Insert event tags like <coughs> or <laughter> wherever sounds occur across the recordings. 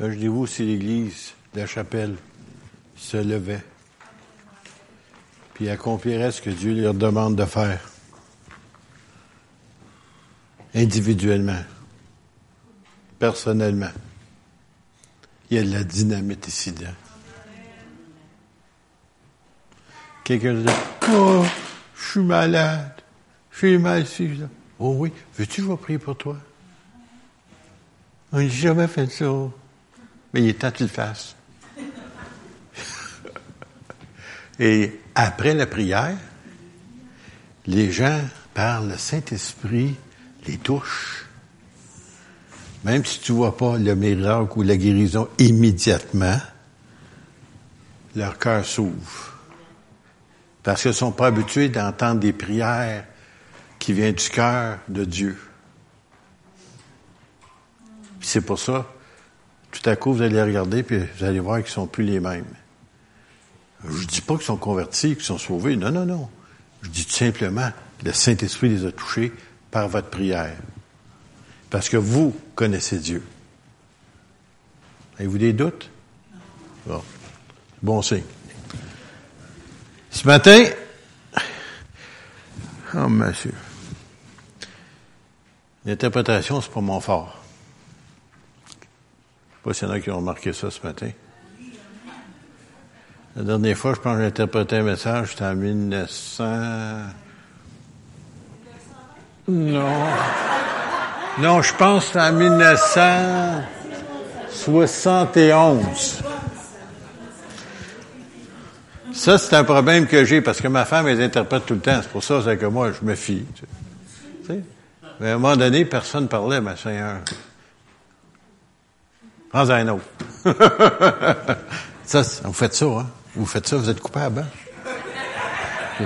Imaginez-vous si l'Église, la chapelle, se levait, puis accomplirait ce que Dieu leur demande de faire, individuellement, personnellement. Il y a de la dynamite ici dedans. Quelqu'un dit, oh, je suis malade, j'ai mal ici. Oh oui, veux-tu que je vais prier pour toi? On n'a jamais fait ça. Mais il est temps que tu le fasses. <laughs> Et après la prière, les gens parlent, le Saint-Esprit les touche. Même si tu ne vois pas le miracle ou la guérison immédiatement, leur cœur s'ouvre. Parce qu'ils ne sont pas habitués d'entendre des prières qui viennent du cœur de Dieu. c'est pour ça, tout à coup, vous allez regarder, puis vous allez voir qu'ils sont plus les mêmes. Je ne dis pas qu'ils sont convertis, qu'ils sont sauvés. Non, non, non. Je dis tout simplement, le Saint-Esprit les a touchés par votre prière. Parce que vous connaissez Dieu. Avez-vous des doutes? Bon. Bon signe. Ce matin, oh monsieur, l'interprétation, c'est pas mon fort. Pas s'il y en a qui ont remarqué ça ce matin. La dernière fois, je pense que j'ai interprété un message, c'était en 1900. Non. Non, je pense que en 1971. Ça, c'est un problème que j'ai parce que ma femme, elle interprète tout le temps. C'est pour ça que moi, je me fie. Mais à un moment donné, personne ne parlait, ma Seigneur. Prends un autre. <laughs> ça, vous faites ça, hein? Vous faites ça, vous êtes coupable, hein?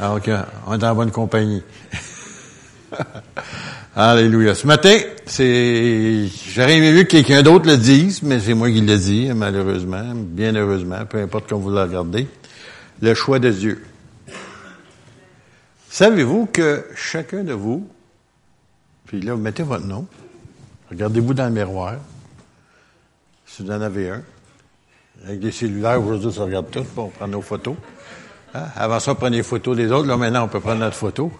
Alors, OK, on est en bonne compagnie. <laughs> Alléluia. Ce matin, c'est, j'aurais aimé mieux que quelqu'un d'autre le dise, mais c'est moi qui le dis, malheureusement, bien heureusement, peu importe comment vous le regardez. Le choix de Dieu. Savez-vous que chacun de vous, puis là, vous mettez votre nom, regardez-vous dans le miroir, si vous en avez un, avec des cellulaires, aujourd'hui, ça regarde tout, on prend nos photos. Hein? Avant ça, on prenait les photos des autres, là, maintenant, on peut prendre notre photo.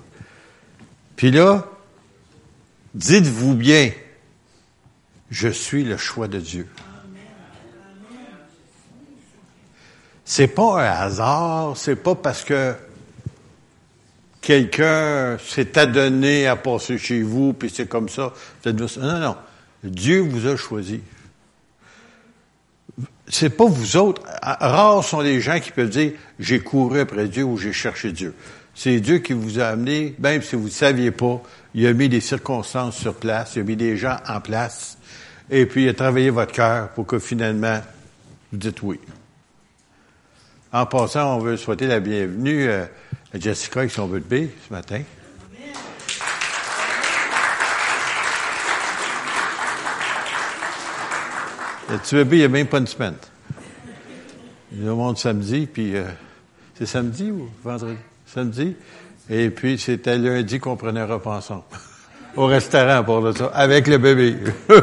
Puis là, dites-vous bien, je suis le choix de Dieu. C'est pas un hasard, c'est pas parce que quelqu'un s'est adonné à passer chez vous, puis c'est comme ça. Non, non. Dieu vous a choisi. C'est pas vous autres. Rares sont les gens qui peuvent dire j'ai couru après Dieu ou j'ai cherché Dieu. C'est Dieu qui vous a amené, même si vous ne saviez pas, il a mis des circonstances sur place, il a mis des gens en place, et puis il a travaillé votre cœur pour que finalement, vous dites oui. En passant, on veut souhaiter la bienvenue euh, à Jessica avec son bébé ce matin. Le petit bébé, il a même pas une semaine. Il monte samedi, puis euh, c'est samedi ou vendredi? samedi. Et puis, c'était lundi qu'on prenait un repas ensemble. <laughs> Au restaurant, pour ça, avec le bébé. <laughs>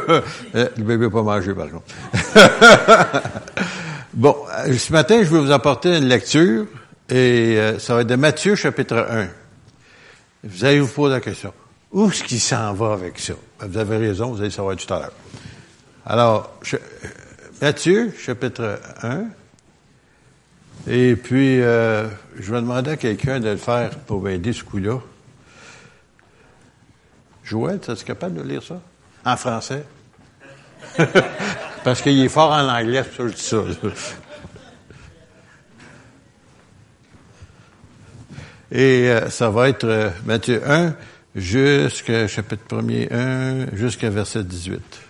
Euh, le bébé n'a pas mangé, par contre. <laughs> bon, euh, ce matin, je vais vous apporter une lecture, et euh, ça va être de Matthieu, chapitre 1. Vous allez vous poser la question. Où est-ce qu'il s'en va avec ça? Ben, vous avez raison, vous allez savoir tout à l'heure. Alors, Matthieu, chapitre 1, et puis, euh, je vais demander à quelqu'un de le faire pour m'aider ce coup-là. Joël, es capable de lire ça? En français? <laughs> Parce qu'il est fort en anglais, ça je dis ça. Et euh, ça va être euh, Matthieu 1 jusqu'à chapitre 1er 1 jusqu'à verset 18.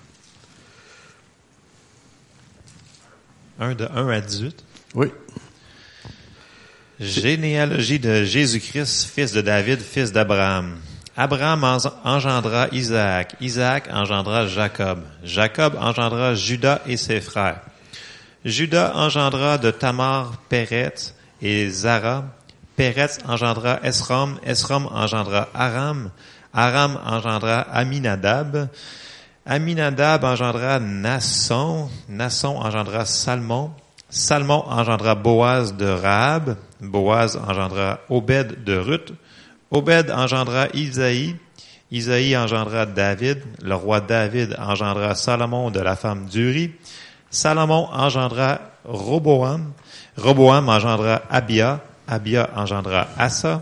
1 de 1 à 18? Oui. Généalogie de Jésus-Christ, fils de David, fils d'Abraham. Abraham engendra Isaac, Isaac engendra Jacob, Jacob engendra Judas et ses frères. Judas engendra de Tamar Péret et Zara, Péret engendra Esrom, Esrom engendra Aram, Aram engendra Aminadab, Aminadab engendra Nasson, Nasson engendra Salmon, Salmon engendra Boaz de Rahab, Boaz engendra Obed de Ruth, Obed engendra Isaïe, Isaïe engendra David, le roi David engendra Salomon de la femme d'Uri, Salomon engendra Roboam, Roboam engendra Abia, Abia engendra Asa,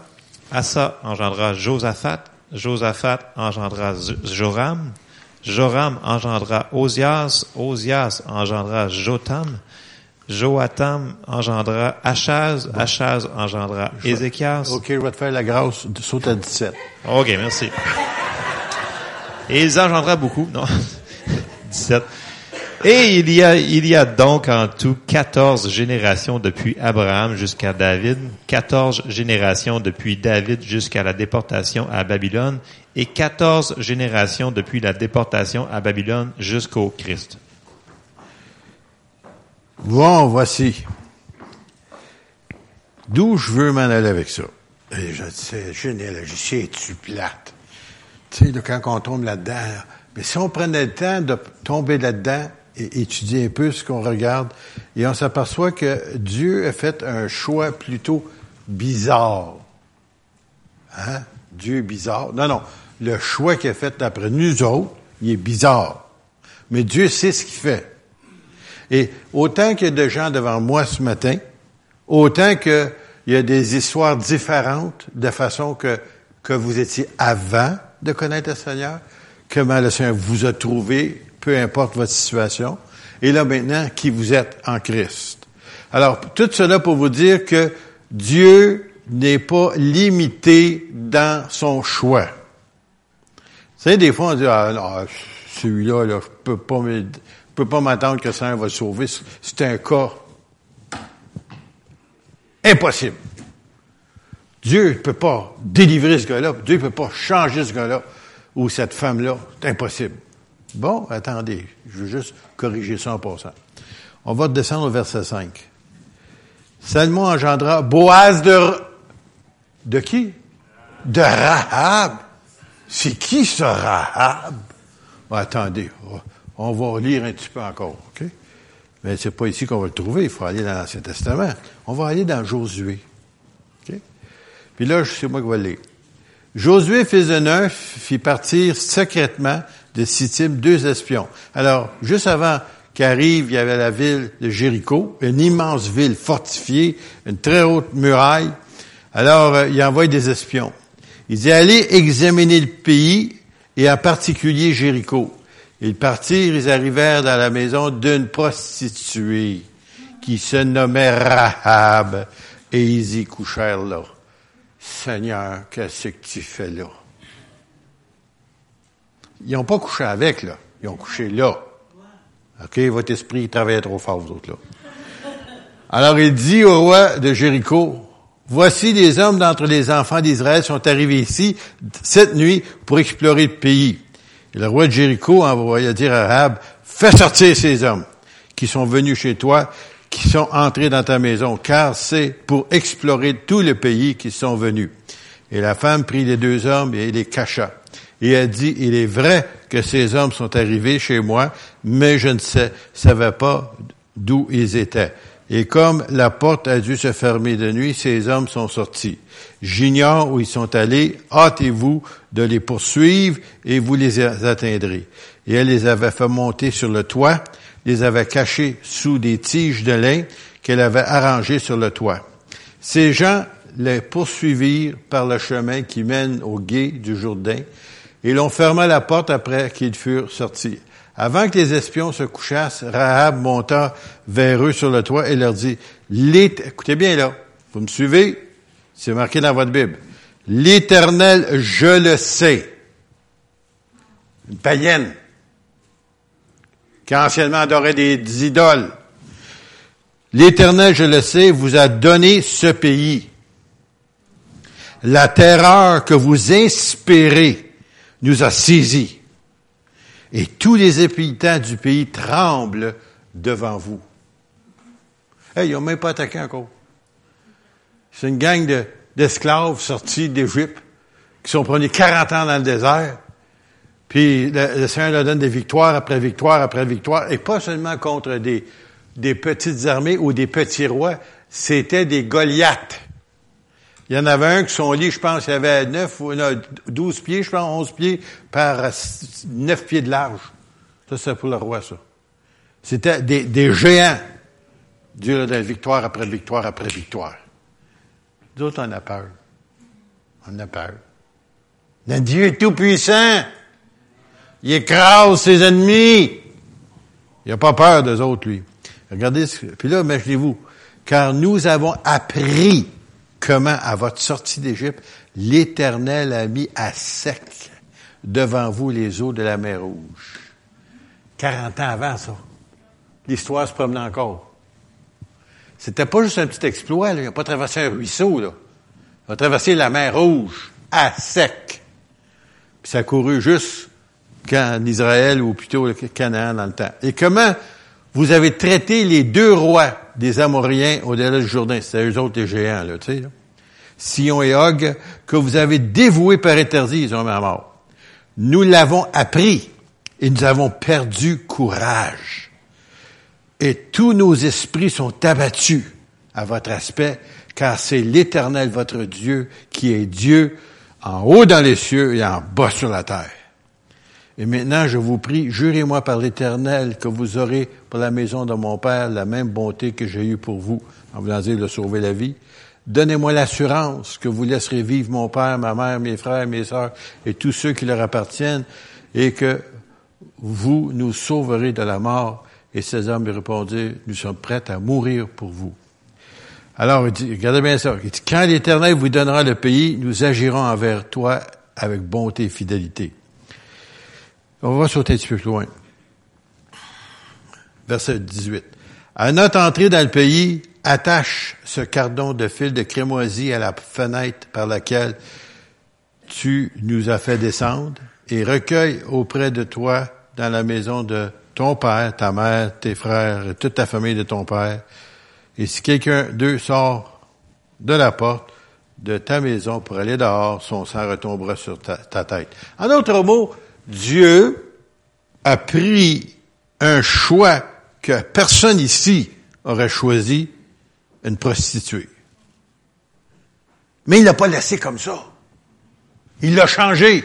Asa engendra Josaphat, Josaphat engendra Joram, Joram engendra Osias, Osias engendra Jotam, Joatam engendra Achaz, Achaz engendra Ézéchias. OK, je vais te faire la grâce de sauter à 17. OK, merci. Et ils engendra beaucoup, non? <laughs> 17. Et il y a, il y a donc en tout 14 générations depuis Abraham jusqu'à David, 14 générations depuis David jusqu'à la déportation à Babylone et 14 générations depuis la déportation à Babylone jusqu'au Christ. Bon, voici. D'où je veux m'en aller avec ça? Et je sais, généalogie, c'est-tu plate? Tu sais, quand on tombe là-dedans, mais si on prenait le temps de tomber là-dedans étudier un peu ce qu'on regarde, et on s'aperçoit que Dieu a fait un choix plutôt bizarre. Hein? Dieu est bizarre. Non, non. Le choix qu'il a fait d'après nous autres, il est bizarre. Mais Dieu sait ce qu'il fait. Et autant qu'il y a de gens devant moi ce matin, autant qu'il y a des histoires différentes de façon que, que vous étiez avant de connaître le Seigneur, comment le Seigneur vous a trouvé, peu importe votre situation, et là maintenant, qui vous êtes en Christ. Alors, tout cela pour vous dire que Dieu n'est pas limité dans son choix. Vous savez, des fois, on dit, ah, non, celui-là, là, je peux pas je peux pas m'attendre que ça va le sauver. C'est un cas impossible. Dieu ne peut pas délivrer ce gars-là. Dieu ne peut pas changer ce gars-là ou cette femme-là. C'est impossible. Bon, attendez. Je veux juste corriger ça en passant. On va descendre au verset 5. Salmon engendra Boaz de... De qui? De Rahab. C'est qui ce Rahab? Bon, attendez. On va lire un petit peu encore, OK? Mais c'est pas ici qu'on va le trouver. Il faut aller dans l'Ancien Testament. On va aller dans Josué. Puis là, c'est moi qui vais le lire. Josué, fils de Neuf, fit partir secrètement de Sittim deux espions. Alors, juste avant qu'arrive, il y avait la ville de Jéricho, une immense ville fortifiée, une très haute muraille. Alors, euh, il envoie des espions. Il dit, allez examiner le pays, et en particulier Jéricho. Ils partirent, ils arrivèrent dans la maison d'une prostituée qui se nommait Rahab, et ils y couchèrent là. Seigneur, qu'est-ce que tu fais là? Ils n'ont pas couché avec, là. Ils ont couché là. OK? Votre esprit travaille trop fort, vous autres, là. Alors, il dit au roi de Jéricho, Voici des hommes d'entre les enfants d'Israël sont arrivés ici cette nuit pour explorer le pays. Et le roi de Jéricho envoya dire à Rahab, fais sortir ces hommes qui sont venus chez toi, qui sont entrés dans ta maison, car c'est pour explorer tout le pays qu'ils sont venus. Et la femme prit les deux hommes et les cacha. Et elle dit, il est vrai que ces hommes sont arrivés chez moi, mais je ne sais, savais pas d'où ils étaient. Et comme la porte a dû se fermer de nuit, ces hommes sont sortis. J'ignore où ils sont allés. Hâtez-vous de les poursuivre et vous les atteindrez. Et elle les avait fait monter sur le toit, les avait cachés sous des tiges de lin qu'elle avait arrangées sur le toit. Ces gens les poursuivirent par le chemin qui mène au gué du Jourdain et l'on ferma la porte après qu'ils furent sortis. Avant que les espions se couchassent, Rahab monta vers eux sur le toit et leur dit, écoutez bien là, vous me suivez? C'est marqué dans votre Bible. L'éternel, je le sais. Une païenne. Qui anciennement adorait des idoles. L'éternel, je le sais, vous a donné ce pays. La terreur que vous inspirez nous a saisis et tous les habitants du pays tremblent devant vous. Hey, ils n'ont même pas attaqué encore. C'est une gang d'esclaves sortis d'Égypte qui sont prenus 40 ans dans le désert. Puis le, Seigneur leur donne des victoires après victoire après victoire, et pas seulement contre des, des petites armées ou des petits rois, c'était des Goliaths. Il y en avait un qui son lit, je pense, il y avait 9 ou 12 pieds, je pense, 11 pieds par 9 pieds de large. Ça, c'est pour le roi, ça. C'était des, des géants. Dieu a donné victoire après victoire après victoire. D'autres, on a peur. On a peur. Le Dieu est tout-puissant. Il écrase ses ennemis. Il n'a pas peur des autres, lui. Regardez, ce, puis là, imaginez-vous, car nous avons appris comment, à votre sortie d'Égypte, l'Éternel a mis à sec devant vous les eaux de la mer Rouge. 40 ans avant ça. L'histoire se promenait encore. C'était pas juste un petit exploit, là. il n'a pas traversé un ruisseau. Il a traversé la mer Rouge à sec. Puis ça a couru juste en Israël ou plutôt le Canaan dans le temps. Et comment vous avez traité les deux rois des Amoriens au-delà du Jourdain, c'est eux autres les géants, là, tu sais, Sion et Og, que vous avez dévoués par éternité, ils ont mis mort. Nous l'avons appris et nous avons perdu courage. Et tous nos esprits sont abattus à votre aspect, car c'est l'Éternel votre Dieu qui est Dieu en haut dans les cieux et en bas sur la terre. Et maintenant, je vous prie, jurez-moi par l'Éternel que vous aurez pour la maison de mon Père la même bonté que j'ai eue pour vous, en voulant dire de sauver la vie. Donnez-moi l'assurance que vous laisserez vivre mon Père, ma mère, mes frères, mes sœurs et tous ceux qui leur appartiennent, et que vous nous sauverez de la mort. Et ces hommes lui répondirent, nous sommes prêts à mourir pour vous. Alors, il dit, regardez bien ça. Quand l'Éternel vous donnera le pays, nous agirons envers toi avec bonté et fidélité. On va sauter un petit peu plus loin. Verset 18. À notre entrée dans le pays, attache ce cardon de fil de crémoisie à la fenêtre par laquelle tu nous as fait descendre et recueille auprès de toi dans la maison de ton père, ta mère, tes frères et toute ta famille de ton père. Et si quelqu'un d'eux sort de la porte de ta maison pour aller dehors, son sang retombera sur ta, ta tête. En d'autres mots, Dieu a pris un choix que personne ici aurait choisi, une prostituée. Mais il l'a pas laissé comme ça. Il l'a changé.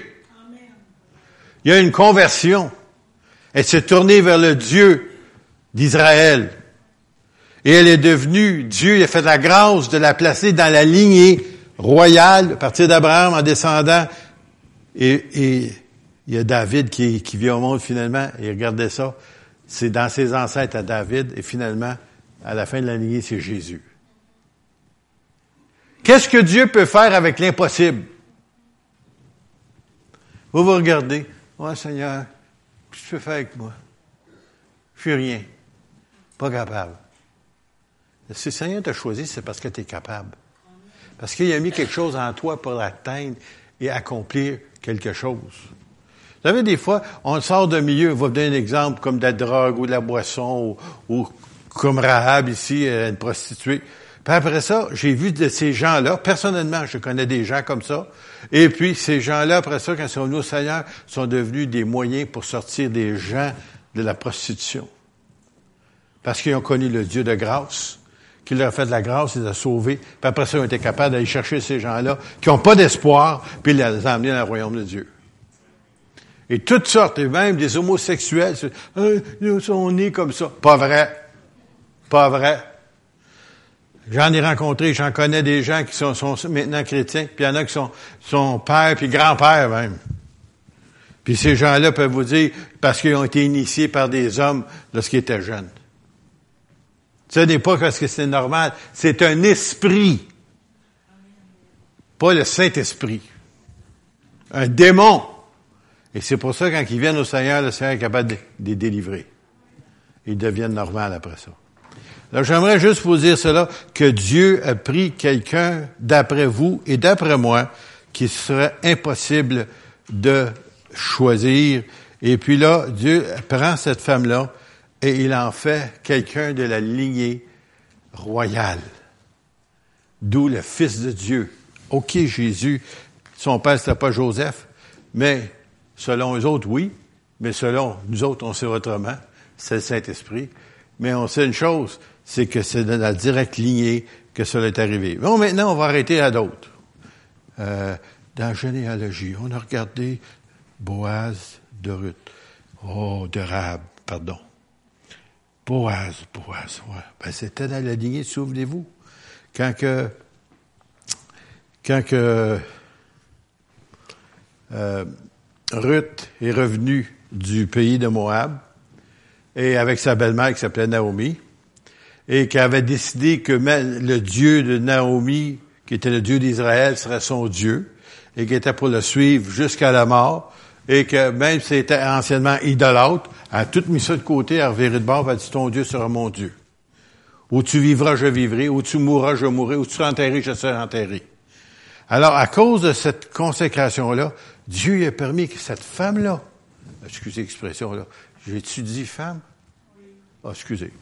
Il y a une conversion. Elle s'est tournée vers le Dieu d'Israël. Et elle est devenue, Dieu a fait la grâce de la placer dans la lignée royale, à partir d'Abraham en descendant. Et, et il y a David qui, qui vient au monde finalement, et regardez ça, c'est dans ses ancêtres à David, et finalement, à la fin de la lignée, c'est Jésus. Qu'est-ce que Dieu peut faire avec l'impossible? Vous vous regardez, oh Seigneur, qu'est-ce que tu peux faire avec moi? Je suis rien. Pas capable. Si le Seigneur t'a choisi, c'est parce que tu es capable. Parce qu'il a mis quelque chose en toi pour l'atteindre et accomplir quelque chose. Vous savez, des fois, on sort d'un milieu, on va vous donner un exemple comme de la drogue ou de la boisson ou, comme Rahab ici, euh, une prostituée. Puis après ça, j'ai vu de ces gens-là, personnellement, je connais des gens comme ça, et puis ces gens-là, après ça, quand ils sont venus au Seigneur, sont devenus des moyens pour sortir des gens de la prostitution. Parce qu'ils ont connu le Dieu de grâce, qui leur a fait de la grâce, ils les a sauvés, puis après ça, ils ont été capables d'aller chercher ces gens-là qui n'ont pas d'espoir, puis les emmener dans le royaume de Dieu. Et toutes sortes, et même des homosexuels, euh, ils sont nés comme ça. Pas vrai. Pas vrai. J'en ai rencontré, j'en connais des gens qui sont, maintenant chrétiens, puis il y en a qui sont, sont pères puis grands-pères même. Puis ces gens-là peuvent vous dire, parce qu'ils ont été initiés par des hommes lorsqu'ils étaient jeunes. Ce n'est pas parce que c'est normal, c'est un esprit. Pas le Saint-Esprit. Un démon. Et c'est pour ça, quand ils viennent au Seigneur, le Seigneur est capable de les délivrer. Ils deviennent normaux après ça. Alors, j'aimerais juste vous dire cela, que Dieu a pris quelqu'un d'après vous et d'après moi qui serait impossible de choisir. Et puis là, Dieu prend cette femme-là et il en fait quelqu'un de la lignée royale. D'où le Fils de Dieu. OK, Jésus, son père, c'était pas Joseph, mais Selon eux autres, oui, mais selon nous autres, on sait autrement. C'est le Saint-Esprit. Mais on sait une chose, c'est que c'est dans la directe lignée que cela est arrivé. Bon, maintenant, on va arrêter à d'autres. Euh, dans la généalogie, on a regardé Boaz de Ruth. Oh, de Rab, pardon. Boaz, Boaz, ouais. Ben, c'était dans la lignée, souvenez-vous. Quand que, quand que, euh, Ruth est revenue du pays de Moab, et avec sa belle-mère qui s'appelait Naomi, et qui avait décidé que le Dieu de Naomi, qui était le Dieu d'Israël, serait son Dieu, et qui était pour le suivre jusqu'à la mort, et que même si c'était anciennement idolâtre, a tout mis ça de côté, a reviré de dit, ton Dieu sera mon Dieu. Où tu vivras, je vivrai. Où tu mourras, je mourrai. Où tu seras enterré, je serai enterré. Alors, à cause de cette consécration-là, Dieu a permis que cette femme-là, excusez l'expression-là, j'ai-tu dit femme? Ah, excusez.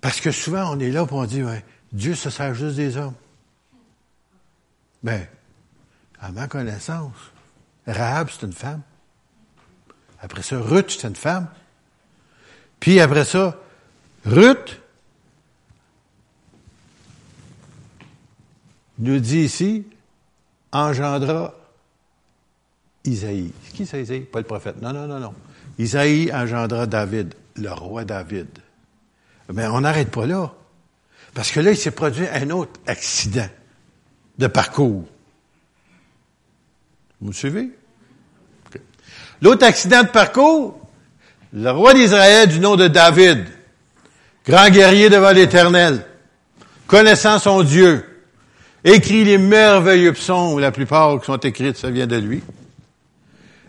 Parce que souvent, on est là pour on dit, ouais, Dieu se sert juste des hommes. Ben, à ma connaissance, Rahab, c'est une femme. Après ça, Ruth, c'est une femme. Puis après ça, Ruth nous dit ici, engendra Isaïe. Qui c'est Isaïe? Pas le prophète. Non, non, non, non. Isaïe engendra David, le roi David. Mais on n'arrête pas là. Parce que là, il s'est produit un autre accident de parcours. Vous me suivez? L'autre accident de parcours, le roi d'Israël du nom de David, grand guerrier devant l'Éternel, connaissant son Dieu, écrit les merveilleux psaumes, la plupart qui sont écrits, ça vient de lui.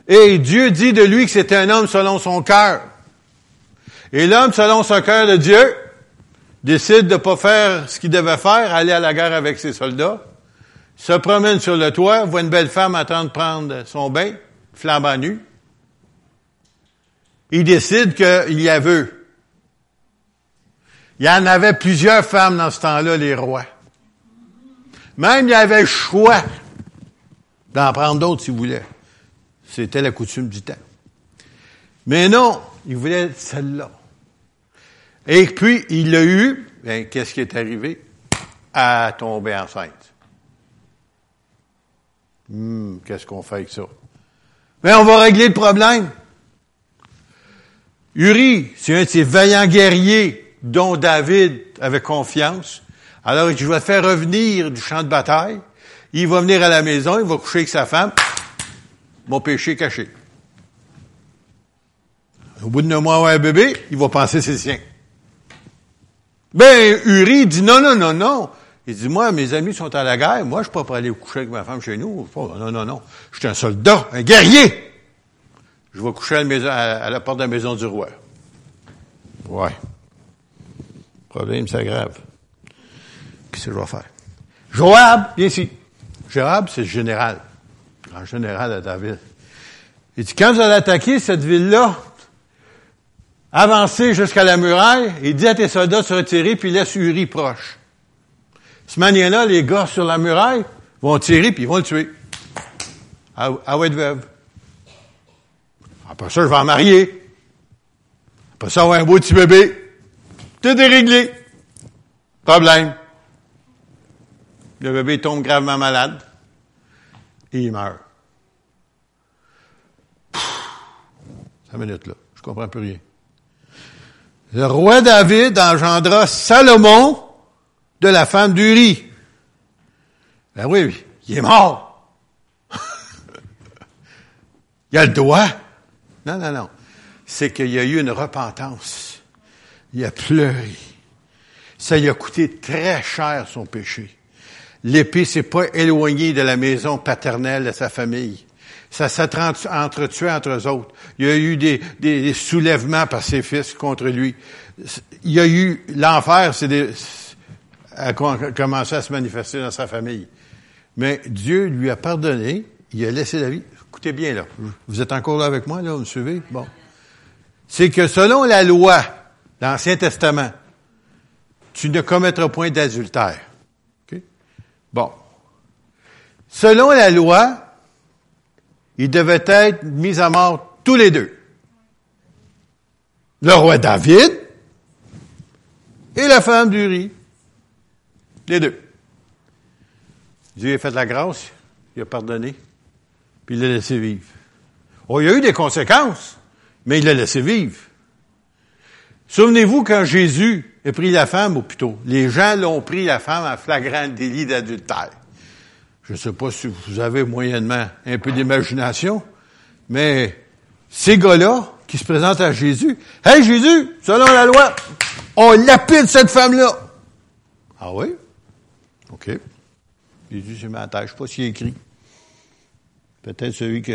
Et Dieu dit de lui que c'était un homme selon son cœur. Et l'homme, selon son cœur de Dieu, décide de ne pas faire ce qu'il devait faire, aller à la guerre avec ses soldats, se promène sur le toit, voit une belle femme en prendre son bain, flambant nu. Il décide qu'il y a veut. Il y en avait plusieurs femmes dans ce temps-là, les rois. Même il y avait le choix d'en prendre d'autres s'il voulait. C'était la coutume du temps. Mais non, il voulait celle-là. Et puis, il l'a eu, ben, qu'est-ce qui est arrivé? À tomber enceinte. Hum, qu'est-ce qu'on fait avec ça? Ben, on va régler le problème. Uri, c'est un de ces vaillants guerriers dont David avait confiance. Alors, je vais faire revenir du champ de bataille. Il va venir à la maison, il va coucher avec sa femme. Mon péché caché. Au bout de neuf mois, un bébé, il va penser c'est sien. Ben, Uri dit non, non, non, non. Il dit, moi, mes amis sont à la guerre, moi, je peux pas aller coucher avec ma femme chez nous. non, non, non. Je suis un soldat, un guerrier. Je vais coucher à la, maison, à la porte de la maison du roi. Ouais. Problème, c'est grave. Qu'est-ce que je vais faire? Joab, viens ici. Joab, c'est le général. Grand général à David. Il dit, quand vous allez attaquer cette ville-là, avancez jusqu'à la muraille, et dit à tes soldats de se retirer, puis laisse Uri proche. Ce manière-là, les gars sur la muraille vont tirer, puis ils vont le tuer. À, à. Après ça, je vais en marier. Après ça, on va un beau petit bébé. Tout est réglé. Problème. Le bébé tombe gravement malade et il meurt. Cinq minutes là. Je comprends plus rien. Le roi David engendra Salomon de la femme d'Uri. Ben oui, il est mort. <laughs> il a le doigt. Non, non, non. C'est qu'il y a eu une repentance. Il a pleuré. Ça lui a coûté très cher son péché. L'épée s'est pas éloignée de la maison paternelle de sa famille. Ça s'est entretué entre eux autres. Il y a eu des, des, soulèvements par ses fils contre lui. Il y a eu l'enfer, c'est a commencé à se manifester dans sa famille. Mais Dieu lui a pardonné, il a laissé la vie. Écoutez bien là, vous êtes encore là avec moi là, vous me suivez? Bon, c'est que selon la loi, l'Ancien Testament, tu ne commettras point d'adultère. Bon. Selon la loi, Ils devaient être mis à mort tous les deux. Le roi David et la femme d'Uri. Les deux. Dieu a fait la grâce, il a pardonné, puis il l'a laissé vivre. Oh, il y a eu des conséquences, mais il l'a laissé vivre. Souvenez-vous quand Jésus a pris la femme, ou plutôt, les gens l'ont pris la femme en flagrant délit d'adultère. Je ne sais pas si vous avez moyennement un peu d'imagination, mais ces gars-là qui se présentent à Jésus, Hey Jésus, selon la loi, on lapide cette femme-là. Ah oui? OK. Jésus s'est mis à. Je ne sais pas s'il écrit. Peut-être celui qui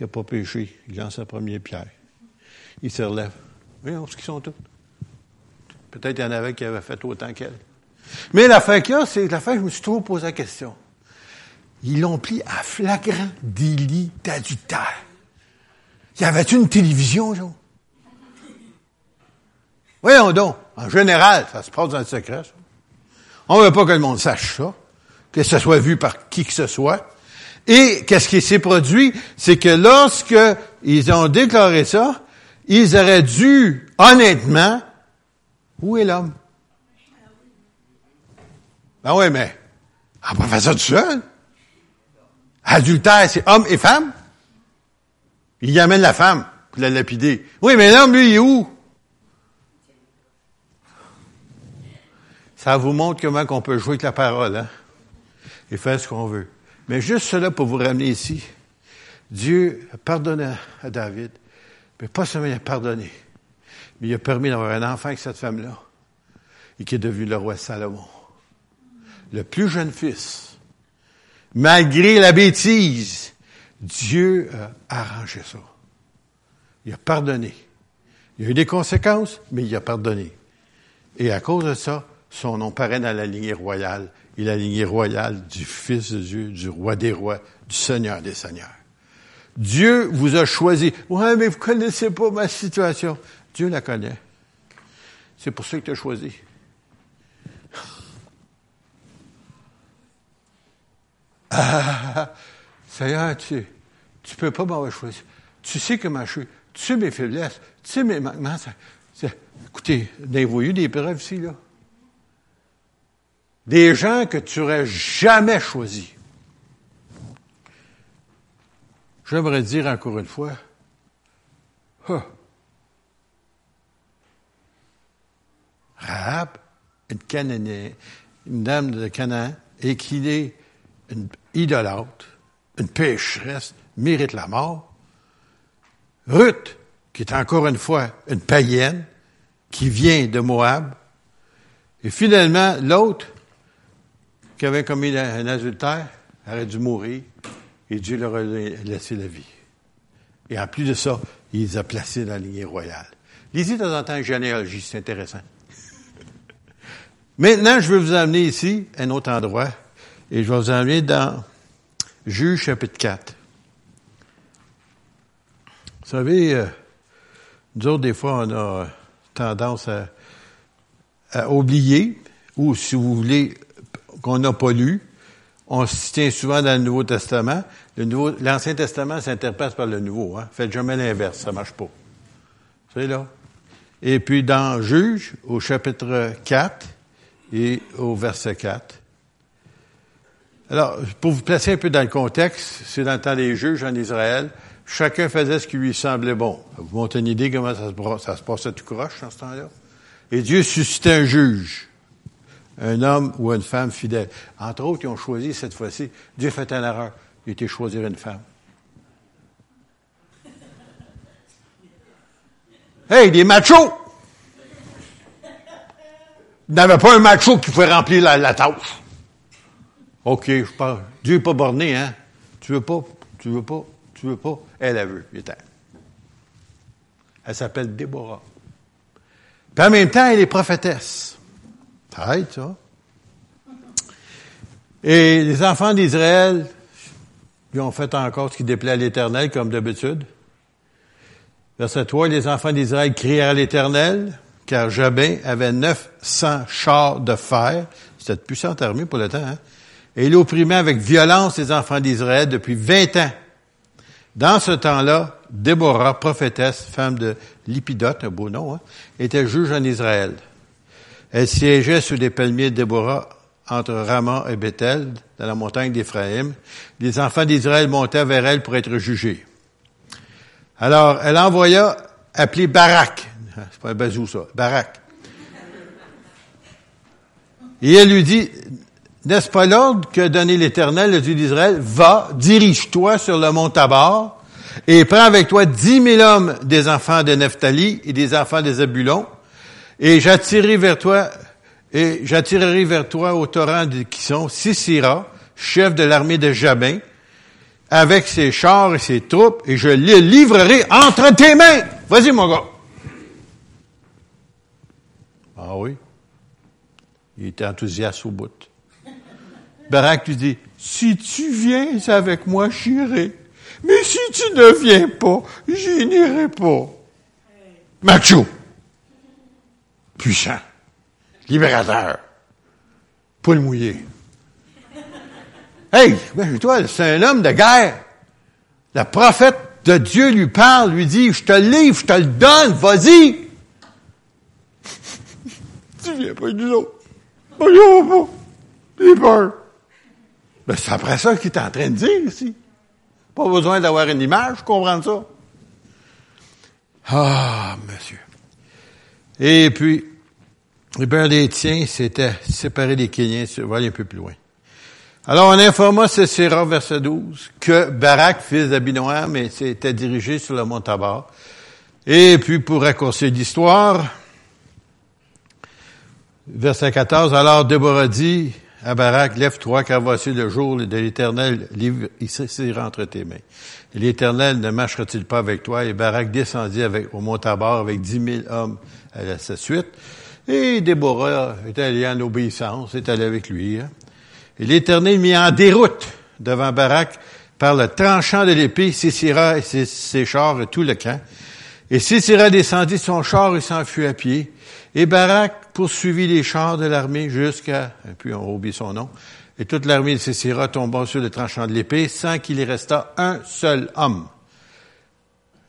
n'a pas péché. Il lance sa première pierre. Il se relève. Voyons ce qu'ils sont tous. Peut-être qu'il y en avait qui avaient fait autant qu'elle. Mais l'affaire qu'il y a, c'est l'affaire, je me suis trop posé la question. Ils l'ont pris à flagrant délit d'adultère. Y avait-tu une télévision, genre? Voyons donc. En général, ça se passe dans le secret, ça. On veut pas que le monde sache ça, que ce soit vu par qui que ce soit. Et qu'est-ce qui s'est produit? C'est que lorsque ils ont déclaré ça, ils auraient dû, honnêtement, où est l'homme? Ben oui, mais on va faire ça tout seul. Adultère, c'est homme et femme? Il y amène la femme pour la lapider. Oui, mais l'homme, lui, il est où? Ça vous montre comment on peut jouer avec la parole, hein? Et faire ce qu'on veut. Mais juste cela pour vous ramener ici. Dieu a pardonné à David. Mais pas seulement il a pardonné, mais il a permis d'avoir un enfant avec cette femme-là. Et qui est devenu le roi Salomon. Le plus jeune fils. Malgré la bêtise, Dieu a arrangé ça. Il a pardonné. Il y a eu des conséquences, mais il a pardonné. Et à cause de ça, son nom paraît dans la lignée royale, et la lignée royale du Fils de Dieu, du Roi des rois, du Seigneur des seigneurs. Dieu vous a choisi. Ouais, mais vous connaissez pas ma situation. Dieu la connaît. C'est pour ça qu'il t'a choisi. Ah, Seigneur, tu, tu peux pas m'avoir choisi. Tu sais comment je suis. Tu sais mes faiblesses. Tu sais mes manquements. écoutez, n'avez-vous eu des preuves ici, là? Des gens que tu n'aurais jamais choisis. J'aimerais dire encore une fois, huh. Rahab, une une dame de Canaan, et est une idolâtre, une pécheresse, mérite la mort. Ruth, qui est encore une fois une païenne, qui vient de Moab. Et finalement, l'autre, qui avait commis un adultère, aurait dû mourir, et Dieu leur a laissé la vie. Et en plus de ça, il les a placés dans la lignée royale. Lisez de temps en temps généalogie, c'est intéressant. <laughs> Maintenant, je vais vous amener ici, à un autre endroit, et je vais vous amener dans Juge chapitre 4. Vous savez, euh, nous autres, des fois, on a tendance à, à oublier, ou si vous voulez, qu'on n'a pas lu. On se tient souvent dans le Nouveau Testament. Le Nouveau, l'Ancien Testament s'interprète par le Nouveau. Hein? Faites jamais l'inverse, ça marche pas. C'est là. Et puis dans Juge, au chapitre 4 et au verset 4, alors, pour vous placer un peu dans le contexte, c'est dans le temps des juges en Israël, chacun faisait ce qui lui semblait bon. Vous montez une idée comment ça se, ça se passait tout croche dans ce temps-là? Et Dieu suscitait un juge, un homme ou une femme fidèle. Entre autres, ils ont choisi cette fois-ci, Dieu fait une erreur, il été choisir une femme. Hey, des machos! Il n'avait pas un macho qui pouvait remplir la, la tâche. OK, je parle. Dieu n'est pas borné, hein? Tu veux pas, tu veux pas, tu veux pas? Elle, elle veut. Elle s'appelle Déborah. Puis en même temps, elle est prophétesse. Ça ça. Et les enfants d'Israël, ils ont fait encore ce qui déplaît à l'Éternel, comme d'habitude. Verset 3, les enfants d'Israël crièrent à l'Éternel, car Jabin avait 900 chars de fer. C'était une puissante armée pour le temps, hein? Et il opprimait avec violence les enfants d'Israël depuis 20 ans. Dans ce temps-là, Déborah, prophétesse, femme de Lipidote, un beau nom, hein, était juge en Israël. Elle siégeait sous des palmiers de Déborah entre Ramah et Bethel, dans la montagne d'Éphraïm. Les enfants d'Israël montaient vers elle pour être jugés. Alors, elle envoya appeler Barak. C'est pas un bazou, ça. Barak. Et elle lui dit, n'est-ce pas l'ordre que donné l'Éternel, le Dieu d'Israël? Va, dirige-toi sur le mont Tabar et prends avec toi dix mille hommes des enfants de Nephtali et des enfants des Zabulon et j'attirerai vers toi et j'attirerai vers toi au torrent qui sont Sisera, chef de l'armée de Jabin, avec ses chars et ses troupes, et je les livrerai entre tes mains. Vas-y, mon gars. Ah oui? Il était enthousiaste au bout. Barak lui dit, si tu viens avec moi, j'irai. Mais si tu ne viens pas, je n'irai pas. Macho. Puissant libérateur, poule mouillée. Hey, ben, toi, c'est un homme de guerre. Le prophète de Dieu lui parle, lui dit, je te livre, je te le donne, vas-y. <laughs> tu viens pas du autres. Pas. J'ai. Ben, c'est après ça qu'il est en train de dire ici. Pas besoin d'avoir une image, je comprends ça. Ah, monsieur. Et puis, les pères des tiens s'étaient séparés des Kenyans. On va aller un peu plus loin. Alors, on informa Sisera, verset 12, que Barak, fils d'Abinoam, s'était dirigé sur le mont Tabar. Et puis, pour raccourcir l'histoire, verset 14, alors Déborah dit à lève-toi, car voici le jour de l'Éternel, il sera entre tes mains. L'Éternel ne marchera-t-il pas avec toi? Et Barak descendit au mont Tabar avec dix mille hommes à sa suite. Et Déborah est allée en obéissance, est allée avec lui. Hein. Et l'Éternel mit en déroute devant Barak par le tranchant de l'épée Sisera et ses, chars et tout le camp. Et Sisera descendit son char et s'enfuit à pied. Et Barak poursuivit les chars de l'armée jusqu'à, et puis on oublie son nom, et toute l'armée de Sisera tomba sur le tranchant de l'épée sans qu'il y restât un seul homme.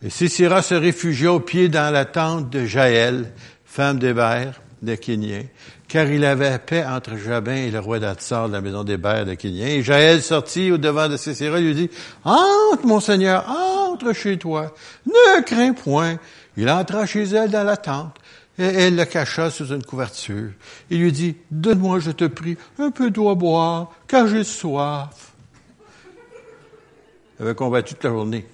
Et Sisera se réfugia au pied dans la tente de Jaël, femme d'Hébert, de Kéniens, car il avait paix entre Jabin et le roi d'Atsar de la maison Bères de Kéniens. Et Jaël sortit au devant de Sisera et lui dit, Entre, mon Seigneur, entre chez toi, ne crains point. Il entra chez elle dans la tente, et elle le cacha sous une couverture. Il lui dit, Donne-moi, je te prie, un peu d'eau à boire, car j'ai soif. Il avait combattu toute la journée.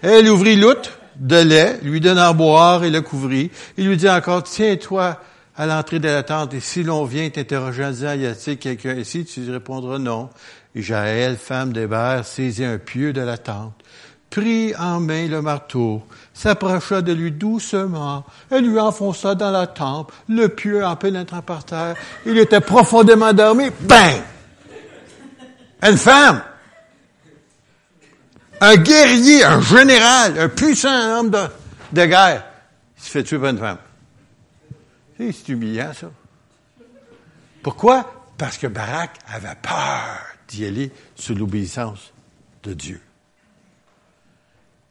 Elle ouvrit l'outre de lait, lui donna à boire et le couvrit. Il lui dit encore, Tiens-toi, à l'entrée de la tente, et si l'on vient t'interroger en disant, y a-t-il quelqu'un ici? Tu répondras non. Et Jaël, femme d'Hébert, saisit un pieu de la tente, prit en main le marteau, s'approcha de lui doucement, et lui enfonça dans la tempe, le pieu en pénétrant par terre. Il était profondément endormi. Bang! Une femme! Un guerrier, un général, un puissant homme de, de guerre, il se fait tuer par une femme. C'est humiliant, ça. Pourquoi? Parce que Barak avait peur d'y aller sous l'obéissance de Dieu.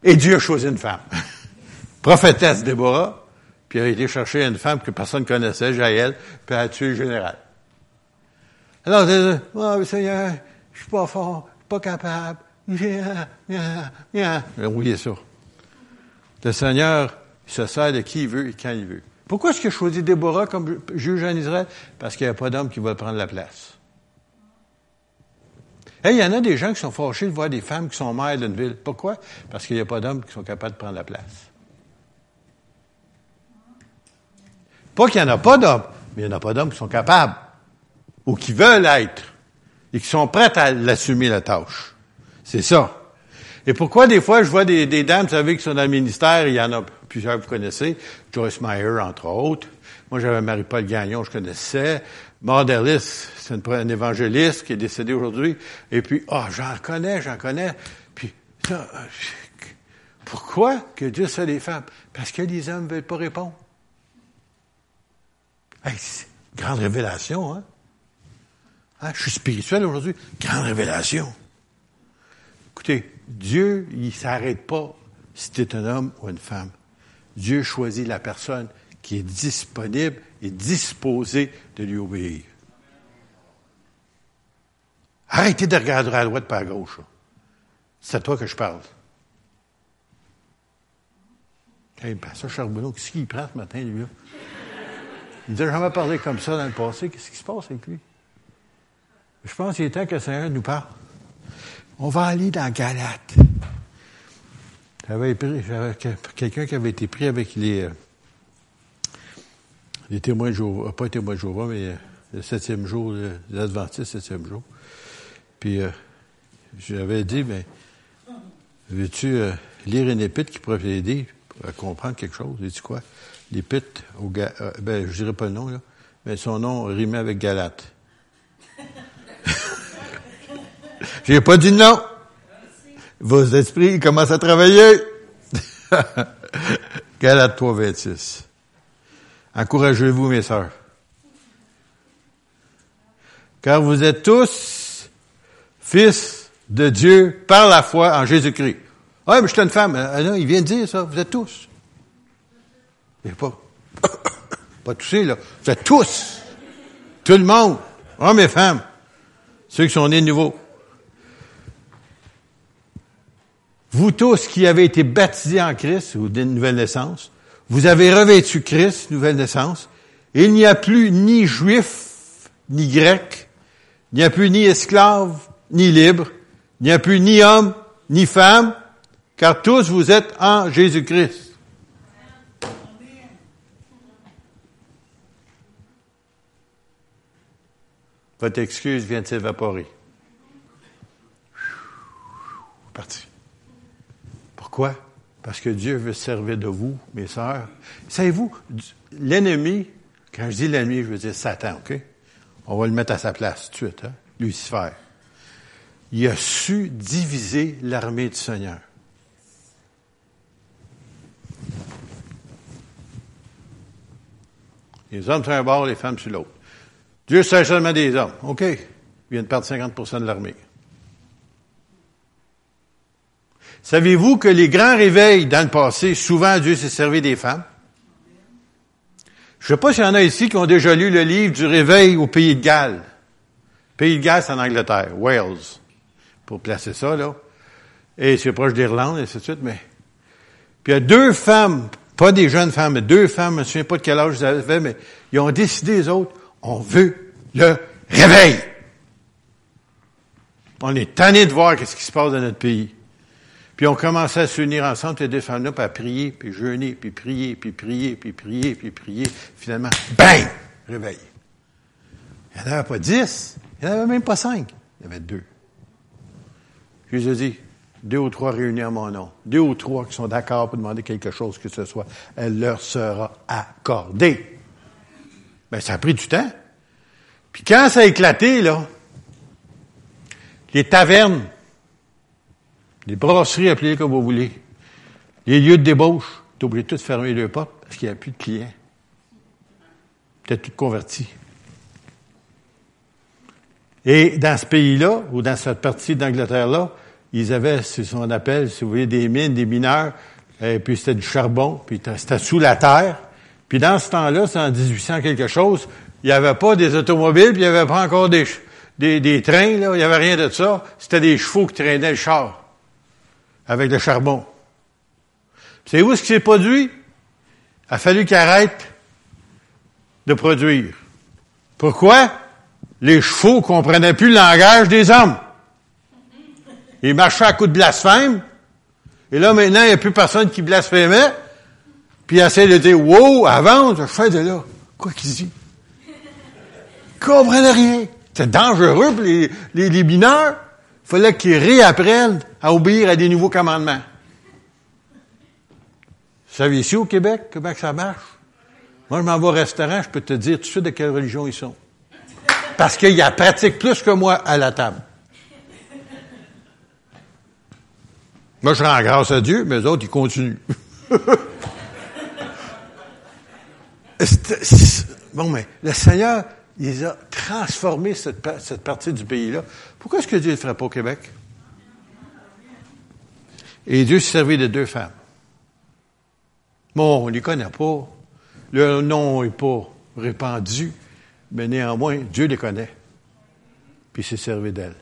Et Dieu a choisi une femme. <laughs> Prophétesse Déborah, puis a été chercher une femme que personne ne connaissait, Jaël, puis elle a tué le général. Alors, elle dit, oh, Seigneur, je suis pas fort, je suis pas capable. Yeah, yeah, yeah. Oui, ça. Le Seigneur se sert de qui il veut et quand il veut. Pourquoi est-ce qu'il a choisi Déborah comme juge en Israël? Parce qu'il n'y a pas d'homme qui va prendre la place. Il y en a des gens qui sont fâchés de voir des femmes qui sont mères d'une ville. Pourquoi? Parce qu'il n'y a pas d'hommes qui sont capables de prendre la place. Pas qu'il n'y en a pas d'hommes, mais il n'y en a pas d'hommes qui sont capables ou qui veulent être et qui sont prêts à l'assumer la tâche. C'est ça. Et pourquoi des fois je vois des, des dames, vous savez, qui sont dans le ministère, il y en a plusieurs vous connaissez, Joyce Meyer, entre autres. Moi, j'avais Marie-Paul Gagnon, je connaissais. Mordelis, c'est un évangéliste qui est décédé aujourd'hui. Et puis, ah, oh, j'en connais, j'en connais. Puis, ça, pourquoi que Dieu fait les femmes? Parce que les hommes ne veulent pas répondre. Hey, grande révélation, hein? hein? Je suis spirituel aujourd'hui. Grande révélation. Écoutez, Dieu, il s'arrête pas si tu un homme ou une femme. Dieu choisit la personne qui est disponible et disposée de lui obéir. Arrêtez de regarder à droite pas à gauche. C'est à toi que je parle. Hey, pasteur Charbonneau, qu'est-ce qu'il prend ce matin, lui? Là? Il n'a jamais parlé comme ça dans le passé. Qu'est-ce qui se passe avec lui? Je pense qu'il est temps que le Seigneur nous parle. On va aller dans Galate. J'avais quelqu'un qui avait été pris avec les, euh, les témoins de Jéhovah, pas les témoins de Jéhovah, mais euh, le septième jour, les Adventistes, septième jour. Puis, euh, j'avais dit, mais veux-tu lire une épître qui pourrait t'aider à comprendre quelque chose? Et tu quoi? L'épître au ben, je dirais pas le nom, là, mais son nom rimait avec Galate. <laughs> J'ai pas dit non. Vos esprits commencent à travailler. <laughs> Galate 3, 26. Encouragez-vous, mes sœurs. Car vous êtes tous fils de Dieu par la foi en Jésus-Christ. Ah, mais je suis une femme. Ah, non, il vient de dire ça. Vous êtes tous. Il pas, <coughs> pas touché, là. Vous êtes tous. Tout le monde. Hommes et femmes. Ceux qui sont nés de nouveau. Vous tous qui avez été baptisés en Christ, ou d'une nouvelle naissance, vous avez revêtu Christ, nouvelle naissance. Il n'y a plus ni juif, ni grec, il n'y a plus ni esclave, ni libre, il n'y a plus ni homme, ni femme, car tous vous êtes en Jésus-Christ. Votre excuse vient de s'évaporer. Parti. Pourquoi? Parce que Dieu veut servir de vous, mes sœurs. Savez-vous, l'ennemi, quand je dis l'ennemi, je veux dire Satan, OK? On va le mettre à sa place tout de suite, hein? Lucifer. Il a su diviser l'armée du Seigneur. Les hommes sur un bord, les femmes sur l'autre. Dieu sert seulement des hommes. OK? Il vient de perdre 50% de l'armée. Savez-vous que les grands réveils dans le passé, souvent Dieu s'est servi des femmes? Je ne sais pas s'il y en a ici qui ont déjà lu le livre du réveil au pays de Galles. Le pays de Galles, c'est en Angleterre, Wales, pour placer ça, là. Et c'est proche d'Irlande, et ainsi de suite, mais... Puis il y a deux femmes, pas des jeunes femmes, mais deux femmes, je ne me souviens pas de quel âge elles avaient, mais ils ont décidé, les autres, on veut le réveil. On est tanné de voir qu'est-ce qui se passe dans notre pays. Puis on commençait à s'unir ensemble, les deux femmes-là, puis à prier, puis jeûner, puis prier, puis prier, puis prier, puis prier. Finalement, bang! Réveil. Il n'y en avait pas dix, il n'y en avait même pas cinq. Il y avait deux. Jésus dit, deux ou trois réunis en mon nom, deux ou trois qui sont d'accord pour demander quelque chose que ce soit, elle leur sera accordée. Mais ben, ça a pris du temps. Puis quand ça a éclaté, là, les tavernes, les brasseries, appelez-les comme vous voulez. Les lieux de débauche, t'es obligé de tout fermer les portes parce qu'il n'y a plus de clients. Peut-être tout converti. Et dans ce pays-là, ou dans cette partie d'Angleterre-là, ils avaient ce qu'on appelle, si vous voyez, des mines, des mineurs, et puis c'était du charbon, puis c'était sous la terre. Puis dans ce temps-là, c'est en 1800 quelque chose, il n'y avait pas des automobiles, puis il n'y avait pas encore des, des, des trains, là, il n'y avait rien de ça. C'était des chevaux qui traînaient le char avec le charbon. C'est où ce qui s'est produit? Il a fallu qu'il arrête de produire. Pourquoi? Les chevaux comprenaient plus le langage des hommes. Ils marchaient à coups de blasphème. Et là, maintenant, il n'y a plus personne qui blasphémait. Puis il essaie de dire, wow, avant, je fais de là. Quoi qu'il dit? Ils comprenaient rien. C'est dangereux pour les, les, les mineurs. Il fallait qu'ils réapprennent à obéir à des nouveaux commandements. Vous savez ici au Québec comment ça marche? Moi, je m'en vais au restaurant, je peux te dire tout de suite de quelle religion ils sont. Parce qu'ils y a pratique plus que moi à la table. Moi, je rends grâce à Dieu, mais les autres, ils continuent. <laughs> bon, mais le Seigneur, il a transformé cette, cette partie du pays-là. Pourquoi est-ce que Dieu ne le ferait pas au Québec? Et Dieu s'est servi de deux femmes. Bon, on ne les connaît pas. Leur nom n'est pas répandu, mais néanmoins, Dieu les connaît. Puis s'est servi d'elles.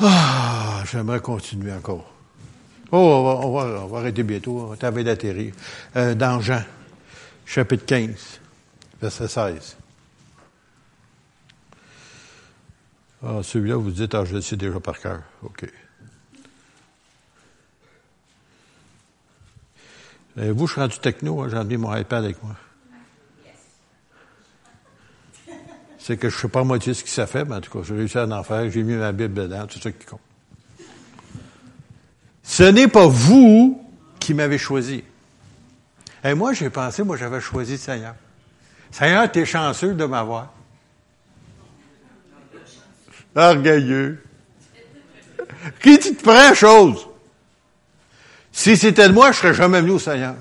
Ah, j'aimerais continuer encore. Oh, on va, on va, on va arrêter bientôt. On va d'atterrir. Euh, dans Jean, chapitre 15, verset 16. Ah, celui-là, vous dites, ah, je le sais déjà par cœur. OK. Euh, vous, je suis rendu techno, hein, j'ai emmené mon iPad avec moi. C'est que je ne sais pas moitié ce que ça fait, mais en tout cas, j'ai réussi à en faire, j'ai mis ma Bible dedans, tout ça qui compte. Ce n'est pas vous qui m'avez choisi. Et moi, j'ai pensé, moi, j'avais choisi le Seigneur. Seigneur, t'es chanceux de m'avoir. Orgueilleux. Qui tu te prends chose? Si c'était de moi, je serais jamais venu au Seigneur.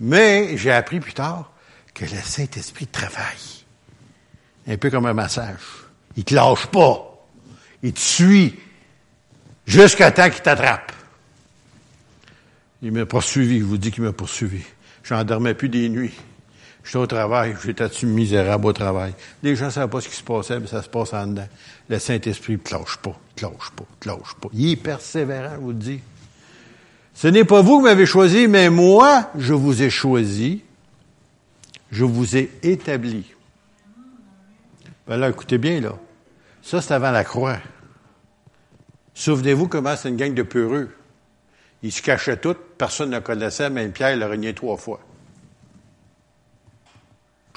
Mais j'ai appris plus tard que le Saint-Esprit travaille. Un peu comme un massage. Il te lâche pas. Il te suit jusqu'à temps qu'il t'attrape. Il m'a poursuivi, je vous dis qu'il m'a poursuivi. J'en dormais plus des nuits. J'étais au travail, j'étais misérable au travail. Les gens ne savaient pas ce qui se passait, mais ça se passe en dedans. Le Saint-Esprit ne te lâche pas, ne te lâche pas, ne te lâche pas. Il est persévérant, je vous le dis. Ce n'est pas vous qui m'avez choisi, mais moi, je vous ai choisi. Je vous ai établi. Ben écoutez bien, là. Ça, c'est avant la croix. Souvenez-vous comment c'est une gang de peureux. Ils se cachaient tous, personne ne connaissait, même Pierre l'a renié trois fois.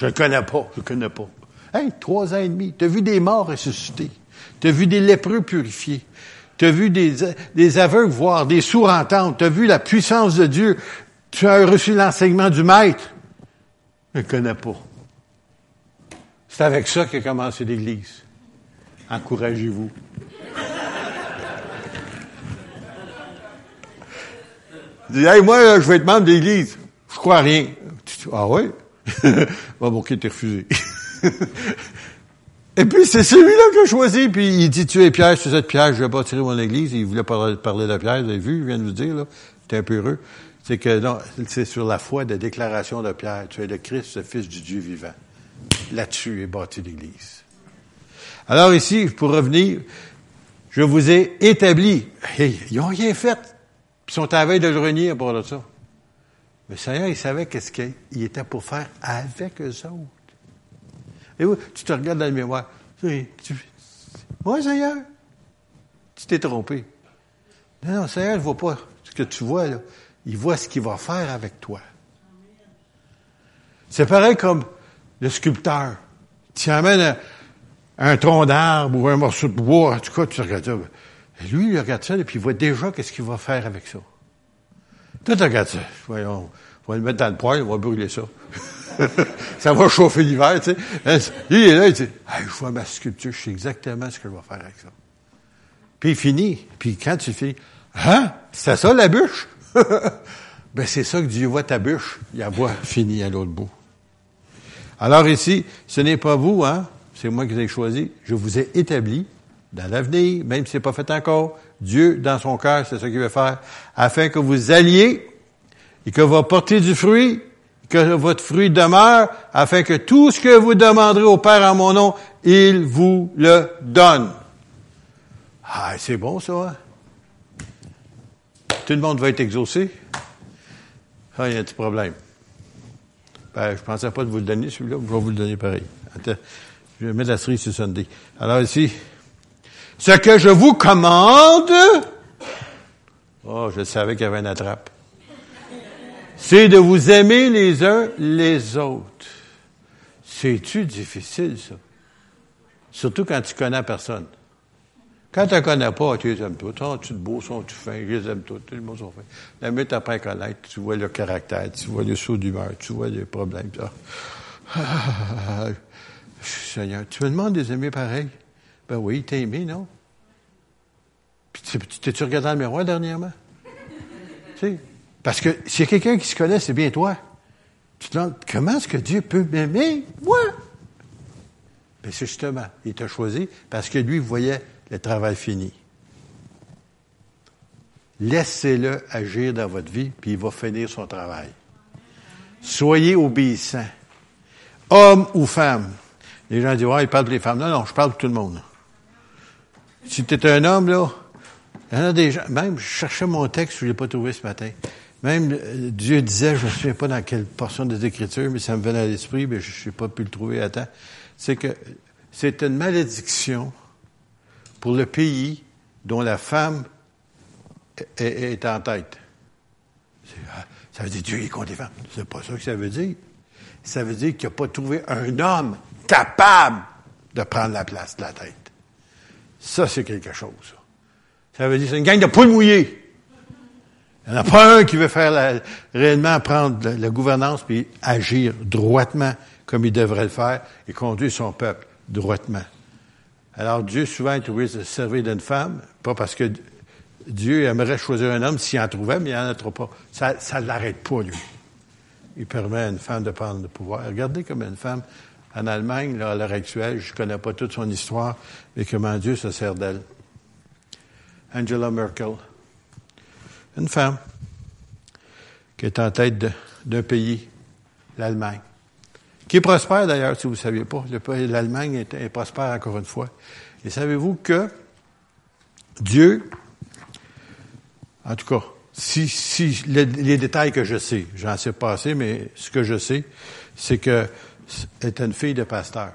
Je le connais pas, je le connais pas. Hey, trois ans et demi, tu as vu des morts ressuscités. Tu as vu des lépreux purifiés. Tu as vu des, des aveugles voir, des sourds entendre. Tu as vu la puissance de Dieu. Tu as reçu l'enseignement du Maître. Je ne connais pas. C'est avec ça qu'a commencé l'Église. Encouragez-vous. dis, hey, moi, je vais être membre d'église. Je crois à rien. Ah oui? <laughs> bon, ok, t'es refusé. <laughs> Et puis, c'est celui-là que j'ai choisi. Puis, il dit, tu es Pierre, tu es Pierre, je vais tirer mon église. Il voulait parler, de Pierre, vous avez vu, il vient de vous dire, là. T'es un peu heureux. C'est que, non, c'est sur la foi de déclaration de Pierre. Tu es le Christ, le Fils du Dieu vivant. Là-dessus est bâti l'église. Alors ici, pour revenir, je vous ai établi. Ils ont rien fait. Ils sont à veille de le renier pour de ça. Mais Seigneur, il savait qu'est-ce qu'il était pour faire avec eux autres. Et vous, tu te regardes dans le mémoire. Tu, Seigneur, tu t'es trompé. Non, non, Seigneur ne voit pas ce que tu vois, là. Il voit ce qu'il va faire avec toi. C'est pareil comme le sculpteur. Tu amènes un, tronc d'arbre ou un morceau de bois, en tout cas, tu regardes ça. Lui, il regarde ça, et puis il voit déjà qu'est-ce qu'il va faire avec ça. Toi, tu regardes ça. Voyons, on va le mettre dans le poêle, on va brûler ça. <laughs> <laughs> ça va chauffer l'hiver, tu sais. Hein, il est là, il dit, hey, je vois ma sculpture, je sais exactement ce que je vais faire avec ça. Puis il finit. Puis quand tu finis, hein? C'est ça la bûche? <laughs> ben, c'est ça que Dieu voit ta bûche. Il la voit finie à l'autre bout. Alors ici, ce n'est pas vous, hein? C'est moi qui vous ai choisi. Je vous ai établi dans l'avenir, même si c'est pas fait encore, Dieu, dans son cœur, c'est ce qu'il veut faire, afin que vous alliez et que vous portiez du fruit, que votre fruit demeure, afin que tout ce que vous demanderez au Père en mon nom, il vous le donne. Ah, c'est bon ça. Hein? Tout le monde va être exaucé? Ah, il y a un petit problème. Ben, je pensais pas de vous le donner, celui-là, je vais vous le donner pareil. Attends, je vais mettre la cerise sur Sunday. Alors ici, ce que je vous commande, oh, je savais qu'il y avait une attrape, c'est de vous aimer les uns les autres. C'est-tu difficile, ça? Surtout quand tu connais personne. Quand tu ne connais pas, tu les aimes tous. Oh, tu te beau, tu fin, je les aime tous. Tout le monde sont fins. La mieux, tu connaître. Tu vois le caractère, tu vois le saut d'humeur, tu vois les problèmes. <laughs> Seigneur, tu me demandes des aimer pareil? Ben oui, t'es aimé, non? Puis t'es-tu regardé dans le miroir dernièrement? tu? Parce que s'il y a quelqu'un qui se connaît, c'est bien toi. Tu te demandes, comment est-ce que Dieu peut m'aimer? Moi? Ben c'est justement, il t'a choisi parce que lui voyait le travail fini. Laissez-le agir dans votre vie, puis il va finir son travail. Soyez obéissants. Homme ou femme. Les gens disent, ouais, il parle pour les femmes. Non, non, je parle pour tout le monde. Si tu es un homme, là, il y en a des gens, même, je cherchais mon texte, je ne l'ai pas trouvé ce matin. Même euh, Dieu disait, je ne me souviens pas dans quelle portion des Écritures, mais ça me venait à l'esprit, mais je n'ai pas pu le trouver à temps. C'est que c'est une malédiction pour le pays dont la femme est, en tête. Ah, ça veut dire Dieu est contre les femmes. C'est pas ça que ça veut dire. Ça veut dire qu'il n'a pas trouvé un homme capable de prendre la place de la tête. Ça, c'est quelque chose. Ça, veut dire c'est une gang de poules mouillées. Il n'y en a pas un qui veut faire réellement prendre la, gouvernance puis agir droitement comme il devrait le faire et conduire son peuple droitement. Alors Dieu souvent est obligé de se servir d'une femme, pas parce que Dieu aimerait choisir un homme s'il en trouvait, mais il n'en a trop pas. Ça ne l'arrête pas, lui. Il permet à une femme de prendre le pouvoir. Regardez comme une femme en Allemagne, là, à l'heure actuelle, je ne connais pas toute son histoire, mais comment Dieu se sert d'elle. Angela Merkel, une femme qui est en tête d'un pays, l'Allemagne, qui est prospère d'ailleurs, si vous ne saviez pas. L'Allemagne est, prospère encore une fois. Et savez-vous que Dieu en tout cas, si, si les, détails que je sais, j'en sais pas assez, mais ce que je sais, c'est que est une fille de pasteur.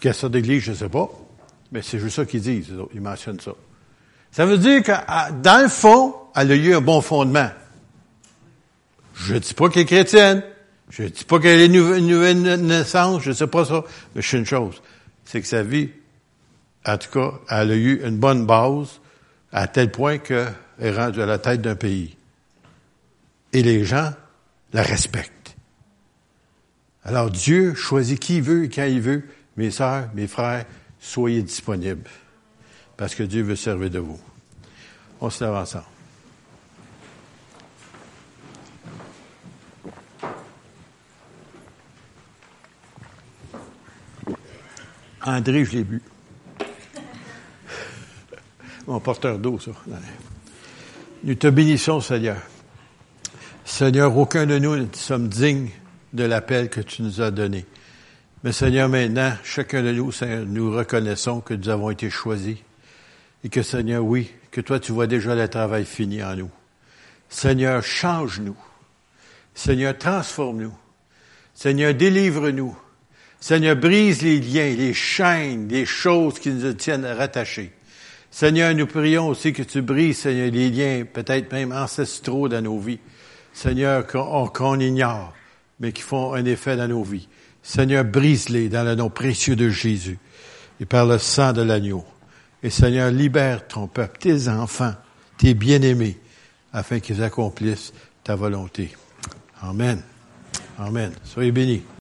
Qu'elle d'église, je ne sais pas, mais c'est juste ça qu'ils disent, ils mentionnent ça. Ça veut dire que dans le fond, elle a eu un bon fondement. Je ne dis pas qu'elle est chrétienne, je ne dis pas qu'elle est une nouvelle, naissance, je ne sais pas ça, mais je sais une chose, c'est que sa vie, en tout cas, elle a eu une bonne base, à tel point qu'elle est rendue à la tête d'un pays. Et les gens la respectent. Alors Dieu choisit qui il veut et quand il veut. Mes sœurs, mes frères, soyez disponibles. Parce que Dieu veut servir de vous. On se lève ensemble. André, je l'ai bu <laughs> mon porteur d'eau, ça. Nous te bénissons, Seigneur. Seigneur, aucun de nous ne sommes dignes de l'appel que tu nous as donné. Mais Seigneur, maintenant, chacun de nous, nous reconnaissons que nous avons été choisis. Et que Seigneur, oui, que toi, tu vois déjà le travail fini en nous. Seigneur, change-nous. Seigneur, transforme-nous. Seigneur, délivre-nous. Seigneur, brise les liens, les chaînes, les choses qui nous tiennent rattachés. Seigneur, nous prions aussi que tu brises, Seigneur, les liens, peut-être même ancestraux dans nos vies. Seigneur, qu'on ignore, mais qui font un effet dans nos vies. Seigneur, brise-les dans le nom précieux de Jésus et par le sang de l'agneau. Et Seigneur, libère ton peuple, tes enfants, tes bien-aimés, afin qu'ils accomplissent ta volonté. Amen. Amen. Soyez bénis.